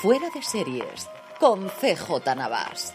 Fuera de Series con CJ Navas.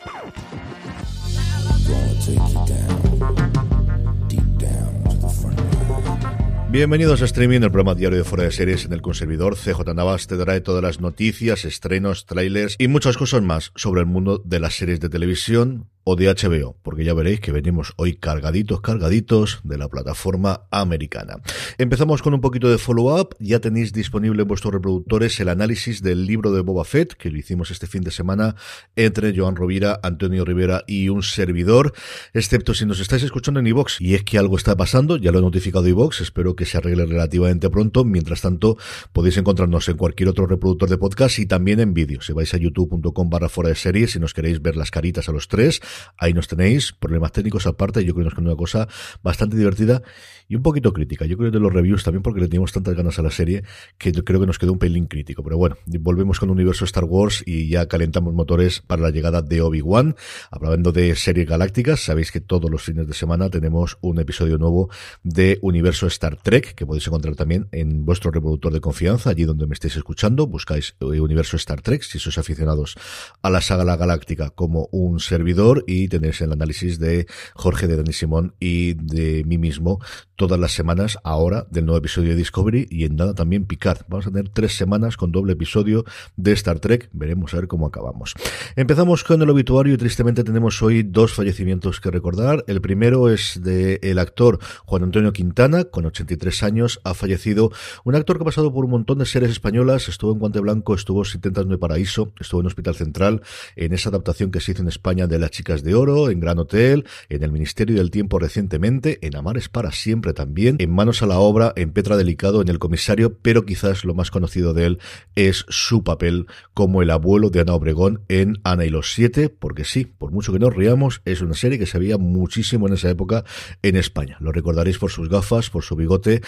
Bienvenidos a Streaming, el programa diario de Fuera de Series en el conservador. CJ Navas te trae todas las noticias, estrenos, trailers y muchas cosas más sobre el mundo de las series de televisión o de HBO, porque ya veréis que venimos hoy cargaditos, cargaditos de la plataforma americana. Empezamos con un poquito de follow-up. Ya tenéis disponible en vuestros reproductores el análisis del libro de Boba Fett, que lo hicimos este fin de semana entre Joan Rovira, Antonio Rivera y un servidor, excepto si nos estáis escuchando en iVox. Y es que algo está pasando, ya lo he notificado iVox, espero que se arregle relativamente pronto. Mientras tanto, podéis encontrarnos en cualquier otro reproductor de podcast y también en vídeo. Si vais a youtube.com barra fuera de series, si nos queréis ver las caritas a los tres, Ahí nos tenéis, problemas técnicos aparte, yo creo que nos una cosa bastante divertida y un poquito crítica. Yo creo que de los reviews también porque le teníamos tantas ganas a la serie que creo que nos quedó un pelín crítico. Pero bueno, volvemos con universo Star Wars y ya calentamos motores para la llegada de Obi-Wan. Hablando de series galácticas, sabéis que todos los fines de semana tenemos un episodio nuevo de universo Star Trek que podéis encontrar también en vuestro reproductor de confianza, allí donde me estéis escuchando. Buscáis universo Star Trek si sois aficionados a la saga La Galáctica como un servidor y tenéis el análisis de Jorge, de Dani Simón y de mí mismo todas las semanas ahora del nuevo episodio de Discovery y en nada también Picard. Vamos a tener tres semanas con doble episodio de Star Trek. Veremos a ver cómo acabamos. Empezamos con el obituario y tristemente tenemos hoy dos fallecimientos que recordar. El primero es de el actor Juan Antonio Quintana, con 83 años, ha fallecido. Un actor que ha pasado por un montón de series españolas, estuvo en Guante Blanco, estuvo en Intentas de Paraíso, estuvo en Hospital Central, en esa adaptación que se hizo en España de Las De Oro, en Gran Hotel, en El Ministerio del Tiempo recientemente, en Amares para siempre también, en Manos a la Obra, en Petra Delicado, en El Comisario, pero quizás lo más conocido de él es su papel como el abuelo de Ana Obregón en Ana y los Siete, porque sí, por mucho que nos riamos, es una serie que se veía muchísimo en esa época en España. Lo recordaréis por sus gafas, por su bigote,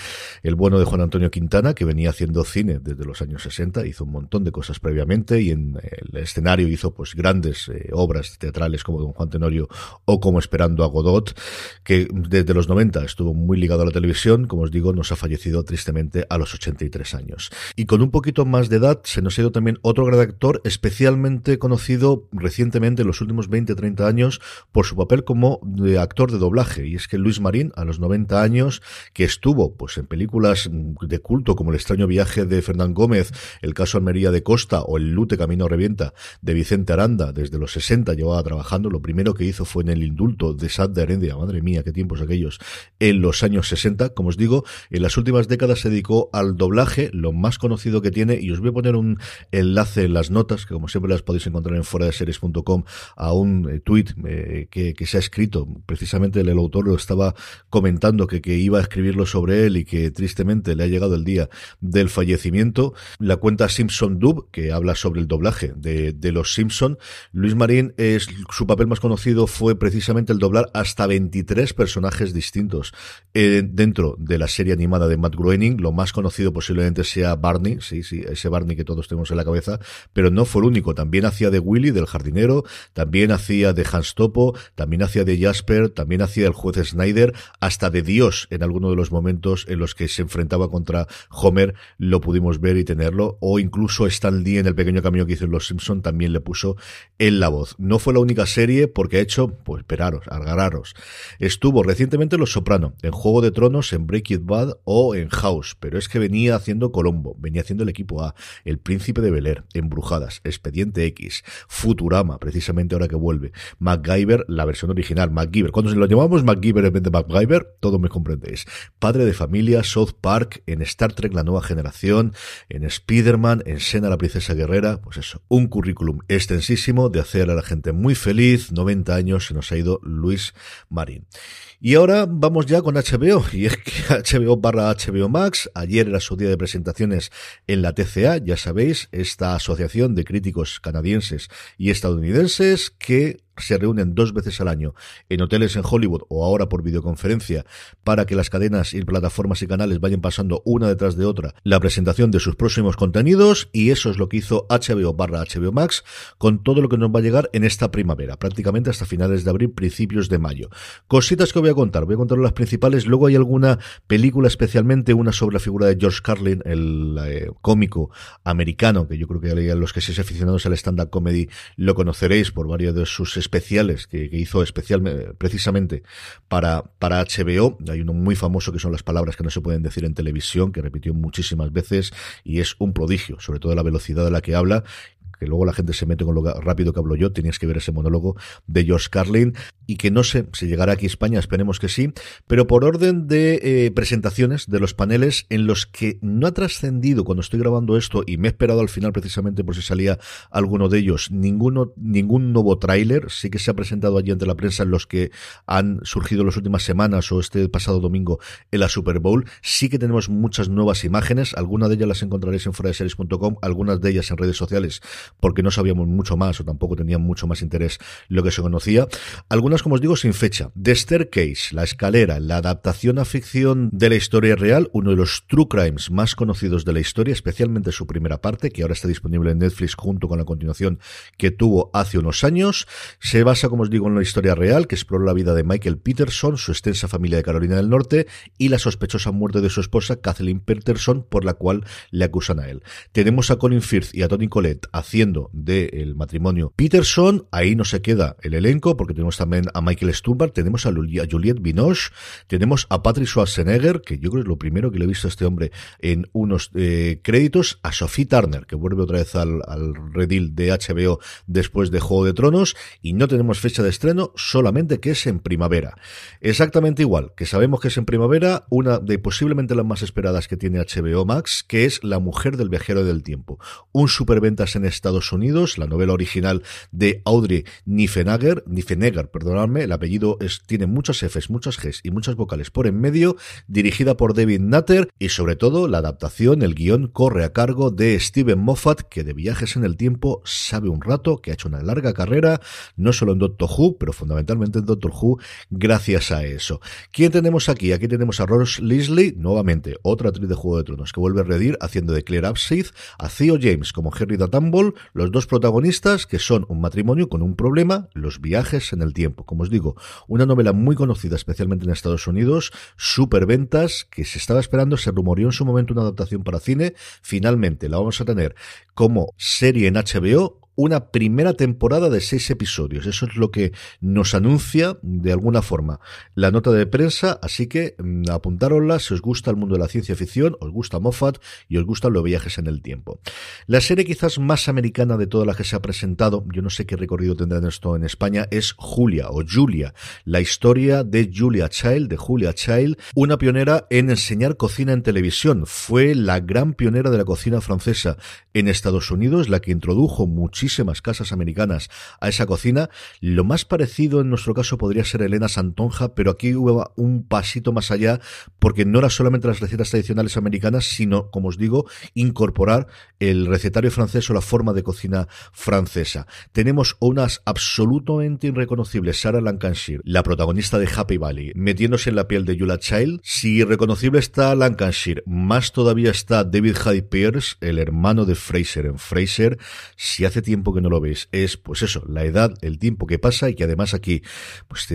el bueno de Juan Antonio Quintana, que venía haciendo cine desde los años 60, hizo un montón de cosas previamente y en el escenario hizo pues grandes eh, obras teatrales como Don Juan Tenorio o como Esperando a Godot, que desde los 90 estuvo muy ligado a la televisión, como os digo, nos ha fallecido tristemente a los 83 años. Y con un poquito más de edad se nos ha ido también otro gran actor especialmente conocido recientemente en los últimos 20-30 años por su papel como de actor de doblaje. Y es que Luis Marín, a los 90 años, que estuvo pues en películas de culto como El extraño viaje de Fernán Gómez, El caso Almería de Costa o El Lute Camino Revienta de Vicente Aranda, desde los 60 llevaba trabajando. Lo primero que hizo fue en el indulto de Sad de Heredia, madre mía, qué tiempos aquellos, en los años 60. Como os digo, en las últimas décadas se dedicó al doblaje, lo más conocido que tiene, y os voy a poner un enlace en las notas, que como siempre las podéis encontrar en fuera de series.com, a un eh, tweet eh, que, que, se ha escrito. Precisamente el, autor lo estaba comentando que, que iba a escribirlo sobre él y que tristemente le ha llegado el día del fallecimiento. La cuenta Simpson Dub, que habla sobre el doblaje de, de los Simpson. Luis Marín es su papel más conocido fue precisamente el doblar hasta 23 personajes distintos eh, dentro de la serie animada de Matt Groening. Lo más conocido posiblemente sea Barney, sí, sí, ese Barney que todos tenemos en la cabeza, pero no fue el único. También hacía de Willy, del jardinero, también hacía de Hans Topo, también hacía de Jasper, también hacía del juez Snyder, hasta de Dios en alguno de los momentos en los que se enfrentaba contra Homer, lo pudimos ver y tenerlo, o incluso Stan Lee en el pequeño camino que hizo Los Simpson también le puso en la voz. No fue la única serie porque ha hecho, pues esperaros, agarraros. Estuvo recientemente en Los Soprano, en Juego de Tronos, en Breaking Bad o en House, pero es que venía haciendo Colombo, venía haciendo el equipo A, El Príncipe de Bel Air, Embrujadas, Expediente X, Futurama, precisamente ahora que vuelve, MacGyver, la versión original, MacGyver. Cuando se lo llamamos MacGyver en vez de MacGyver, todo me comprendéis. Padre de familia, South Park, en Star Trek La Nueva Generación, en Spider-Man, en Sena la Princesa Guerrera, pues eso, un currículum extensísimo de hacer a la gente muy feliz 90 años se nos ha ido Luis Marín. Y ahora vamos ya con HBO, y es que HBO barra HBO Max, ayer era su día de presentaciones en la TCA, ya sabéis, esta asociación de críticos canadienses y estadounidenses que se reúnen dos veces al año en hoteles en Hollywood o ahora por videoconferencia para que las cadenas y plataformas y canales vayan pasando una detrás de otra la presentación de sus próximos contenidos y eso es lo que hizo HBO barra HBO Max con todo lo que nos va a llegar en esta primavera, prácticamente hasta finales de abril, principios de mayo. Cositas que voy a contar, voy a contar las principales, luego hay alguna película especialmente, una sobre la figura de George Carlin, el eh, cómico americano, que yo creo que los que seáis aficionados al stand-up comedy lo conoceréis por varios de sus especiales que, hizo especialmente precisamente para, para HBO. Hay uno muy famoso que son las palabras que no se pueden decir en televisión, que repitió muchísimas veces y es un prodigio, sobre todo la velocidad a la que habla que luego la gente se mete con lo rápido que hablo yo, tenías que ver ese monólogo de George Carlin, y que no sé si llegará aquí a España, esperemos que sí, pero por orden de eh, presentaciones de los paneles en los que no ha trascendido cuando estoy grabando esto, y me he esperado al final precisamente por si salía alguno de ellos, ninguno, ningún nuevo tráiler, sí que se ha presentado allí ante la prensa en los que han surgido las últimas semanas o este pasado domingo en la Super Bowl, sí que tenemos muchas nuevas imágenes, algunas de ellas las encontraréis en foradeseries.com, algunas de ellas en redes sociales porque no sabíamos mucho más o tampoco tenían mucho más interés lo que se conocía. Algunas, como os digo, sin fecha. The Staircase, La Escalera, la adaptación a ficción de la historia real, uno de los true crimes más conocidos de la historia, especialmente su primera parte, que ahora está disponible en Netflix junto con la continuación que tuvo hace unos años. Se basa, como os digo, en la historia real, que explora la vida de Michael Peterson, su extensa familia de Carolina del Norte y la sospechosa muerte de su esposa, Kathleen Peterson, por la cual le acusan a él. Tenemos a Colin Firth y a Tony Collette haciendo del matrimonio Peterson. Ahí no se queda el elenco, porque tenemos también a Michael Stuhlbarg, tenemos a, Juliette Binoche, tenemos a Patrick Schwarzenegger, que yo creo que es lo primero que le he visto a este hombre en unos eh, créditos, a Sophie Turner, que vuelve otra vez al, al redil de HBO después de Juego de Tronos, y no tenemos fecha de estreno, solamente que es en primavera. Exactamente igual, que sabemos que es en primavera, una de posiblemente las más esperadas que tiene HBO Max, que es La mujer del viajero del tiempo. Un superventas en esta Estados Unidos, la novela original de Audrey Niffenegger, Niffenegger, perdonadme, el apellido es, tiene muchas Fs, muchas Gs y muchas vocales por en medio, dirigida por David Nutter y sobre todo la adaptación, el guion corre a cargo de Steven Moffat, que de viajes en el tiempo sabe un rato, que ha hecho una larga carrera, no solo en Doctor Who, pero fundamentalmente en Doctor Who, gracias a eso. ¿Quién tenemos aquí? Aquí tenemos a Rose Leslie, nuevamente, otra actriz de Juego de Tronos, que vuelve a redir haciendo de Claire Upsith, a Theo James como Henry Datamble, los dos protagonistas, que son un matrimonio con un problema, los viajes en el tiempo. Como os digo, una novela muy conocida, especialmente en Estados Unidos, ventas, que se estaba esperando, se rumoreó en su momento una adaptación para cine, finalmente la vamos a tener como serie en HBO una primera temporada de seis episodios. Eso es lo que nos anuncia de alguna forma la nota de prensa, así que mm, apuntárosla si os gusta el mundo de la ciencia ficción, os gusta Moffat y os gustan los viajes en el tiempo. La serie quizás más americana de todas las que se ha presentado, yo no sé qué recorrido tendrá esto en España, es Julia o Julia, la historia de Julia Child, de Julia Child, una pionera en enseñar cocina en televisión. Fue la gran pionera de la cocina francesa en Estados Unidos, la que introdujo muchísimo muchísimas casas americanas a esa cocina. Lo más parecido en nuestro caso podría ser Elena Santonja, pero aquí hubo un pasito más allá porque no era solamente las recetas tradicionales americanas, sino, como os digo, incorporar el recetario francés o la forma de cocina francesa. Tenemos unas absolutamente irreconocibles, Sarah Lancashire, la protagonista de Happy Valley, metiéndose en la piel de Yula Child. Si irreconocible está Lancashire, más todavía está David Hyde Pierce, el hermano de Fraser en Fraser. Si hace tiempo que no lo veis. Es, pues eso, la edad, el tiempo que pasa y que además aquí, pues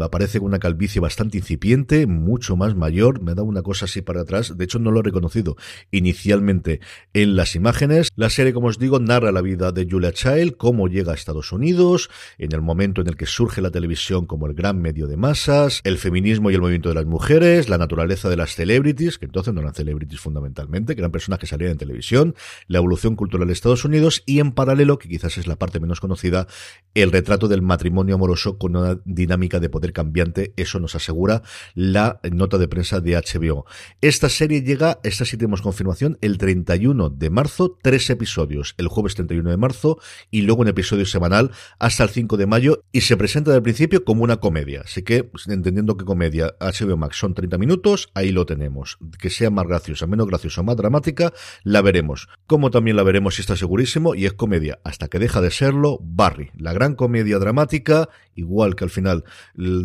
aparece con una calvicie bastante incipiente, mucho más mayor. Me dado una cosa así para atrás. De hecho, no lo he reconocido inicialmente en las imágenes. La serie, como os digo, narra la vida de Julia Child, cómo llega a Estados Unidos, en el momento en el que surge la televisión como el gran medio de masas, el feminismo y el movimiento de las mujeres, la naturaleza de las celebrities, que entonces no eran celebrities fundamentalmente, que eran personas que salían en televisión, la evolución cultural de Estados Unidos y en paralelo, que quizás es la parte menos conocida, el retrato del matrimonio amoroso con una dinámica de poder cambiante, eso nos asegura la nota de prensa de HBO. Esta serie llega, esta sí tenemos confirmación, el 31 de marzo, tres episodios, el jueves 31 de marzo y luego un episodio semanal hasta el 5 de mayo y se presenta al principio como una comedia. Así que, pues, entendiendo que comedia HBO Max son 30 minutos, ahí lo tenemos. Que sea más graciosa, menos graciosa, más dramática, la veremos. Como también la veremos si está segurísimo y es comedia hasta que deja de serlo Barry, la gran comedia dramática, igual que al final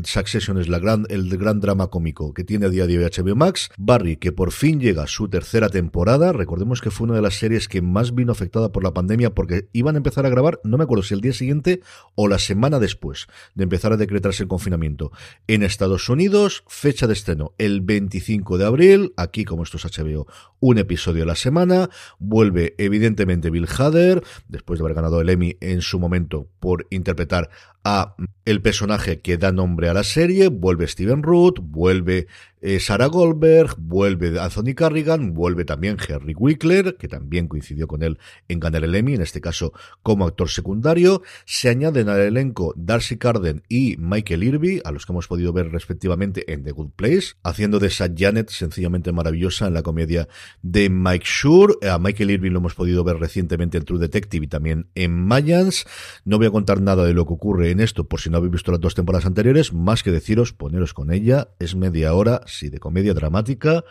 Succession es el gran drama cómico que tiene a día de hoy HBO Max. Barry, que por fin llega a su tercera temporada, recordemos que fue una de las series que más vino afectada por la pandemia porque iban a empezar a grabar, no me acuerdo si el día siguiente o la semana después de empezar a decretarse el confinamiento. En Estados Unidos, fecha de estreno el 25 de abril, aquí como esto es HBO, un episodio a la semana, vuelve evidentemente Bill Hader, después de haber ganado el Emmy en su momento por interpretar a el personaje que da nombre a la serie, vuelve Steven Root, vuelve eh, Sarah Goldberg, vuelve Anthony Carrigan, vuelve también Henry Wickler, que también coincidió con él en ganar el Emmy, en este caso como actor secundario. Se añaden al elenco Darcy Carden y Michael Irby, a los que hemos podido ver respectivamente en The Good Place, haciendo de esa Janet sencillamente maravillosa en la comedia de Mike Shure. A Michael Irby lo hemos podido ver recientemente en True Detective y también en Mayans. No voy a contar nada de lo que ocurre en esto por si no habéis visto las dos temporadas anteriores, más que deciros poneros con ella. Es media hora y de comedia dramática.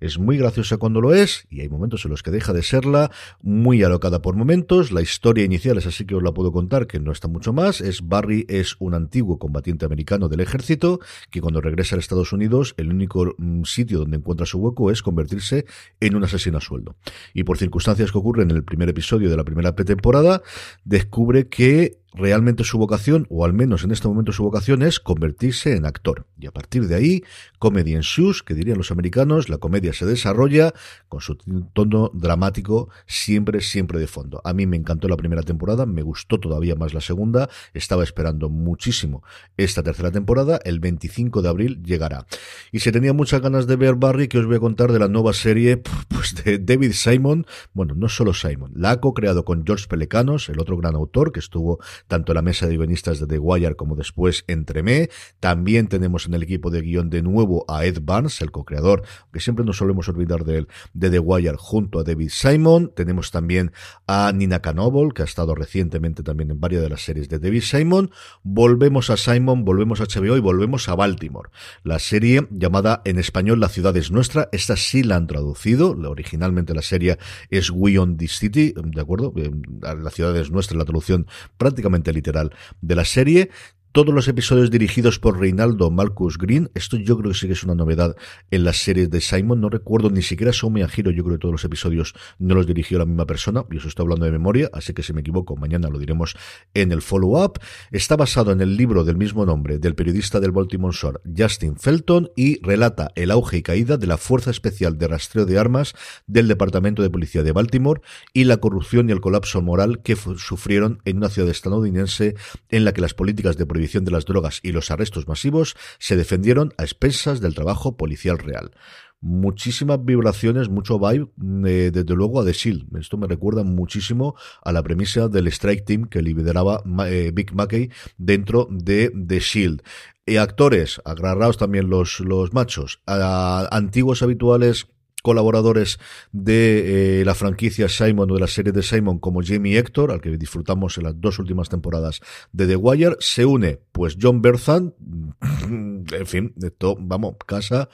Es muy graciosa cuando lo es, y hay momentos en los que deja de serla, muy alocada por momentos. La historia inicial es así que os la puedo contar, que no está mucho más. Es Barry es un antiguo combatiente americano del ejército, que cuando regresa a Estados Unidos, el único mm, sitio donde encuentra su hueco es convertirse en un asesino a sueldo. Y por circunstancias que ocurren en el primer episodio de la primera temporada, descubre que realmente su vocación, o al menos en este momento su vocación, es convertirse en actor. Y a partir de ahí, comedy ensues, que dirían los americanos, la comedia se desarrolla con su tono dramático siempre, siempre de fondo. A mí me encantó la primera temporada, me gustó todavía más la segunda, estaba esperando muchísimo esta tercera temporada, el 25 de abril llegará. Y se tenía muchas ganas de ver Barry, que os voy a contar de la nueva serie pues de David Simon, bueno, no solo Simon, la ha co-creado con George Pelecanos, el otro gran autor que estuvo tanto la mesa de guionistas de The Wire como después entre Me. También tenemos en el equipo de guion de nuevo a Ed Barnes, el co-creador, que siempre nos solemos olvidar de él, de The Wire junto a David Simon. Tenemos también a Nina Canoble, que ha estado recientemente también en varias de las series de David Simon. Volvemos a Simon, volvemos a HBO y volvemos a Baltimore. La serie llamada en español La ciudad es nuestra, esta sí la han traducido, originalmente la serie es We on the City, ¿de acuerdo? Eh, la ciudad es nuestra, la traducción prácticamente literal de la serie todos los episodios dirigidos por Reinaldo Marcus Green. Esto yo creo que sí que es una novedad en las series de Simon. No recuerdo ni siquiera Soumi Giro. Yo creo que todos los episodios no los dirigió la misma persona. Y eso estoy hablando de memoria, así que si me equivoco, mañana lo diremos en el follow-up. Está basado en el libro del mismo nombre del periodista del Baltimore Shore, Justin Felton, y relata el auge y caída de la Fuerza Especial de Rastreo de Armas del Departamento de Policía de Baltimore y la corrupción y el colapso moral que sufrieron en una ciudad estadounidense en la que las políticas de de las drogas y los arrestos masivos se defendieron a expensas del trabajo policial real muchísimas vibraciones, mucho vibe, eh, desde luego a The Shield. Esto me recuerda muchísimo a la premisa del Strike Team que lideraba eh, Big Mackey dentro de The Shield. Y actores, agarrados también los, los machos, antiguos habituales colaboradores de eh, la franquicia Simon o de la serie de Simon como Jamie Hector, al que disfrutamos en las dos últimas temporadas de The Wire, se une pues John Berthan, en fin, esto, vamos, casa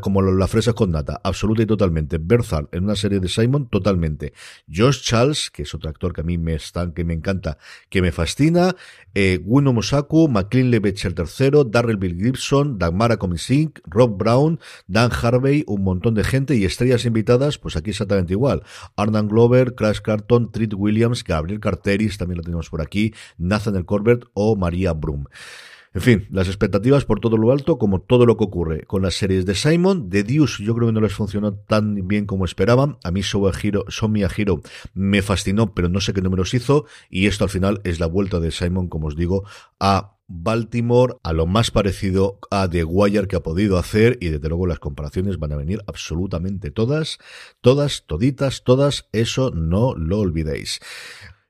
como la fresa con nata, absoluta y totalmente. Berthan en una serie de Simon, totalmente. Josh Charles, que es otro actor que a mí me está, que me encanta, que me fascina, eh, Wino Mosaku, McLean Levecher III, Darrell Bill Gibson, Dagmara Comisink, Rob Brown, Dan Harvey, un montón de gente y estrellas invitadas, pues aquí exactamente igual. Arnan Glover, Crash Carton, Treat Williams, Gabriel Carteris, también lo tenemos por aquí, Nathan El Corbett o María Brum. En fin, las expectativas por todo lo alto, como todo lo que ocurre con las series de Simon. De Deuce yo creo que no les funcionó tan bien como esperaban. A mí Somia Hero me fascinó, pero no sé qué números hizo. Y esto al final es la vuelta de Simon, como os digo, a Baltimore a lo más parecido a The Wire que ha podido hacer y desde luego las comparaciones van a venir absolutamente todas, todas, toditas, todas, eso no lo olvidéis.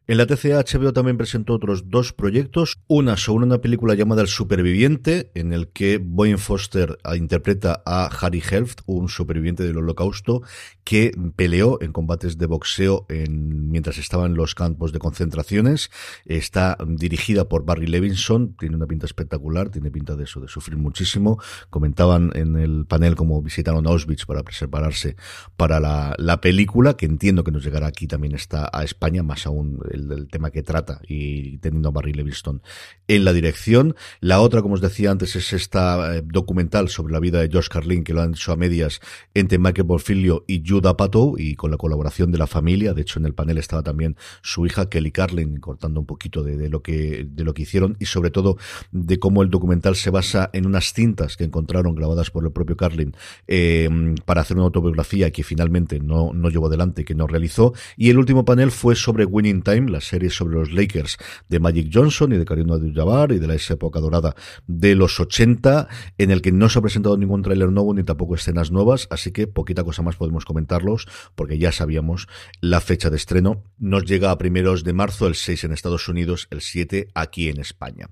En la TCA HBO también presentó otros dos proyectos, una sobre una película llamada El Superviviente, en el que Boyne Foster interpreta a Harry Helft, un superviviente del holocausto que peleó en combates de boxeo en, mientras estaba en los campos de concentraciones. Está dirigida por Barry Levinson, tiene una pinta espectacular, tiene pinta de eso, de sufrir muchísimo. Comentaban en el panel cómo visitaron Auschwitz para prepararse para la, la película, que entiendo que nos llegará aquí también está a España, más aún el, tema que trata y teniendo a Barry Levinson en la dirección. La otra, como os decía antes, es esta eh, documental sobre la vida de Josh Carlin, que lo han hecho a medias entre Michael Porfilio y Judah Pato, y con la colaboración de la familia. De hecho, en el panel estaba también su hija Kelly Carlin, cortando un poquito de, lo que, de lo que hicieron, y sobre todo de cómo el documental se basa en unas cintas que encontraron grabadas por el propio Carlin eh, para hacer una autobiografía que finalmente no, no llevó adelante, que no realizó. Y el último panel fue sobre Winning Time, la serie sobre los Lakers de Magic Johnson y de Karim Abdul-Jabbar y de la época dorada de los 80, en el que no se ha presentado ningún tráiler nuevo ni tampoco escenas nuevas, así que poquita cosa más podemos comentarlos, porque ya sabíamos la fecha de estreno. Nos llega a primeros de marzo, el 6 en Estados Unidos, el 7 aquí en España.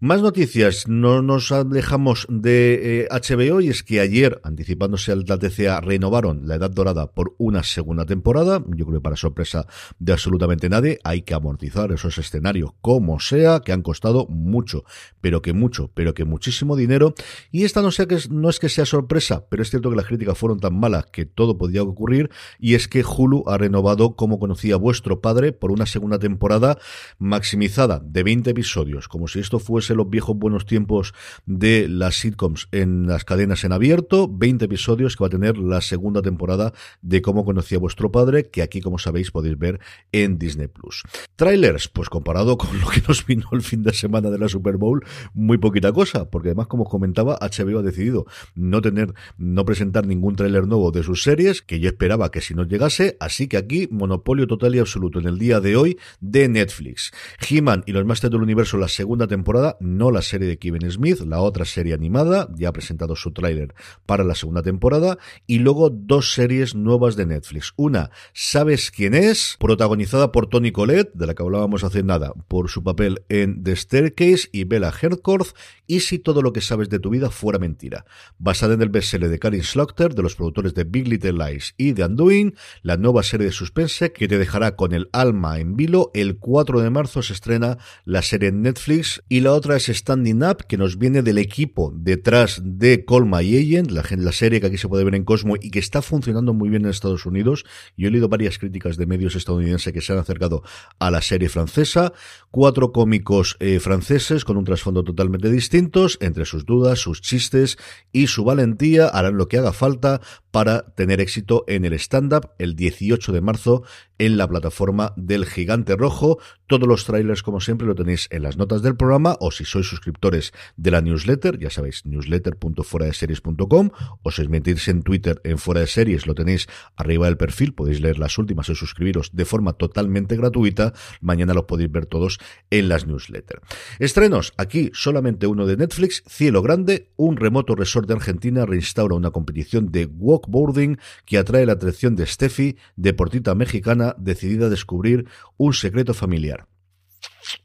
Más noticias, no nos alejamos de HBO eh, y es que ayer, anticipándose al TCA, renovaron la Edad Dorada por una segunda temporada. Yo creo que para sorpresa de absolutamente nadie, hay que amortizar esos escenarios como sea, que han costado mucho, pero que mucho, pero que muchísimo dinero. Y esta no, sea que, no es que sea sorpresa, pero es cierto que las críticas fueron tan malas que todo podía ocurrir. Y es que Hulu ha renovado como conocía vuestro padre por una segunda temporada maximizada de 20 episodios, como si esto fuese los viejos buenos tiempos de las sitcoms en las cadenas en abierto. 20 episodios que va a tener la segunda temporada de cómo conocía vuestro padre, que aquí, como sabéis, podéis ver en Disney Plus. Trailers, pues comparado con lo que nos vino el fin de semana de la Super Bowl, muy poquita cosa, porque además, como os comentaba, HBO ha decidido no tener, no presentar ningún tráiler nuevo de sus series, que yo esperaba que si nos llegase, así que aquí, monopolio total y absoluto en el día de hoy de Netflix. He-Man y los Masters del Universo, la segunda temporada, no la serie de Kevin Smith, la otra serie animada, ya ha presentado su tráiler para la segunda temporada, y luego dos series nuevas de Netflix. Una, ¿Sabes quién es? Protagonizada por Tony Collette, de la que hablábamos hace nada, por su papel en The Staircase, y Bella Hertkorth, y si todo lo que sabes de tu vida fuera mentira. Basada en el bestseller de Karin Slaughter, de los productores de Big Little Lies y The Undoing, la nueva serie de suspense que te dejará con el alma en vilo. El 4 de marzo se estrena la serie en Netflix y la otra es Standing Up, que nos viene del equipo detrás de Colma y Agent, la, la serie que aquí se puede ver en Cosmo y que está funcionando muy bien en Estados Unidos. Yo he leído varias críticas de medios estadounidenses que se han acercado a la serie francesa. Cuatro cómicos eh, franceses con un trasfondo totalmente distintos, entre sus dudas, sus chistes y su valentía harán lo que haga falta para tener éxito en el stand-up el 18 de marzo en la plataforma del Gigante Rojo. Todos los trailers, como siempre, lo tenéis en las notas del programa o si sois suscriptores de la newsletter, ya sabéis, newsletter.fueradeseries.com o si os metís en Twitter en Fuera de Series, lo tenéis arriba del perfil, podéis leer las últimas y suscribiros de forma totalmente gratuita. Mañana los podéis ver todos en las newsletters. Estrenos, aquí solamente uno de Netflix, Cielo Grande, un remoto resort de Argentina reinstaura una competición de walkboarding que atrae la atención de Steffi, deportista mexicana decidida a descubrir un secreto familiar.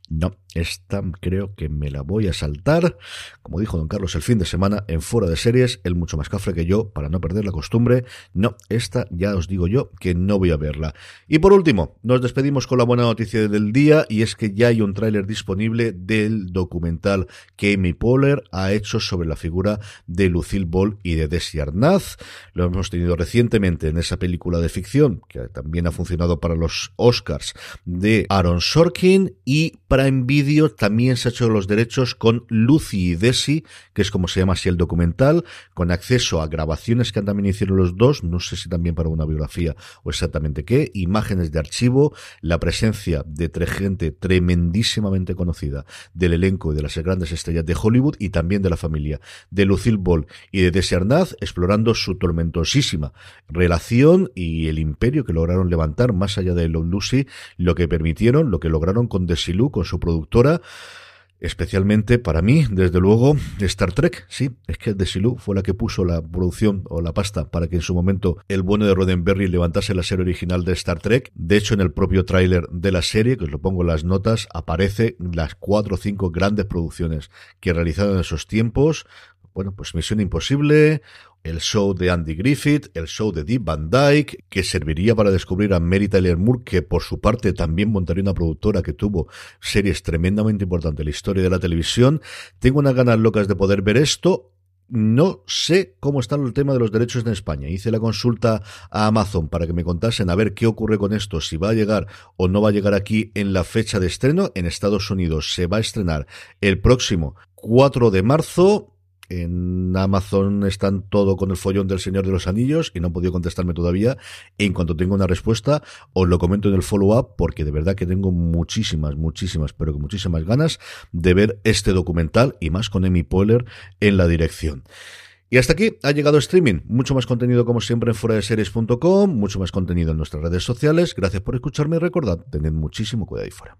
No, esta creo que me la voy a saltar. Como dijo don Carlos el fin de semana en Fuera de Series, él mucho más cafre que yo, para no perder la costumbre. No, esta ya os digo yo que no voy a verla. Y por último, nos despedimos con la buena noticia del día y es que ya hay un tráiler disponible del documental que Amy Poehler ha hecho sobre la figura de Lucille Ball y de Desi Arnaz. Lo hemos tenido recientemente en esa película de ficción que también ha funcionado para los Oscars de Aaron Sorkin y Prime Video también se ha hecho los derechos con Lucy y Desi, que es como se llama así el documental, con acceso a grabaciones que también hicieron los dos, no sé si también para una biografía o exactamente qué, imágenes de archivo, la presencia de tres gente tremendísimamente conocida del elenco y de las grandes estrellas de Hollywood y también de la familia de Lucille Ball y de Desi Arnaz, explorando su tormentosísima relación y el imperio que lograron levantar más allá de Lucy, lo que permitieron, lo que lograron con Desilu, con su productora. Especialmente para mí, desde luego, Star Trek, sí, es que Desilu fue la que puso la producción o la pasta para que en su momento el bueno de Roddenberry levantase la serie original de Star Trek. De hecho, en el propio tráiler de la serie, que os lo pongo en las notas, aparece las cuatro o cinco grandes producciones que realizaron en esos tiempos. Bueno, pues Misión Imposible, el show de Andy Griffith, el show de Deep Van Dyke, que serviría para descubrir a Mary Tyler Moore, que por su parte también montaría una productora que tuvo series tremendamente importantes en la historia de la televisión. Tengo unas ganas locas de poder ver esto. No sé cómo está el tema de los derechos en España. Hice la consulta a Amazon para que me contasen a ver qué ocurre con esto, si va a llegar o no va a llegar aquí en la fecha de estreno. En Estados Unidos se va a estrenar el próximo 4 de marzo. En Amazon están todo con el follón del Señor de los Anillos y no han podido contestarme todavía. En cuanto tenga una respuesta, os lo comento en el follow-up porque de verdad que tengo muchísimas, muchísimas, pero que muchísimas ganas de ver este documental y más con Amy Poehler en la dirección. Y hasta aquí ha llegado streaming. Mucho más contenido como siempre en fuera mucho más contenido en nuestras redes sociales. Gracias por escucharme y recordad, tened muchísimo cuidado ahí fuera.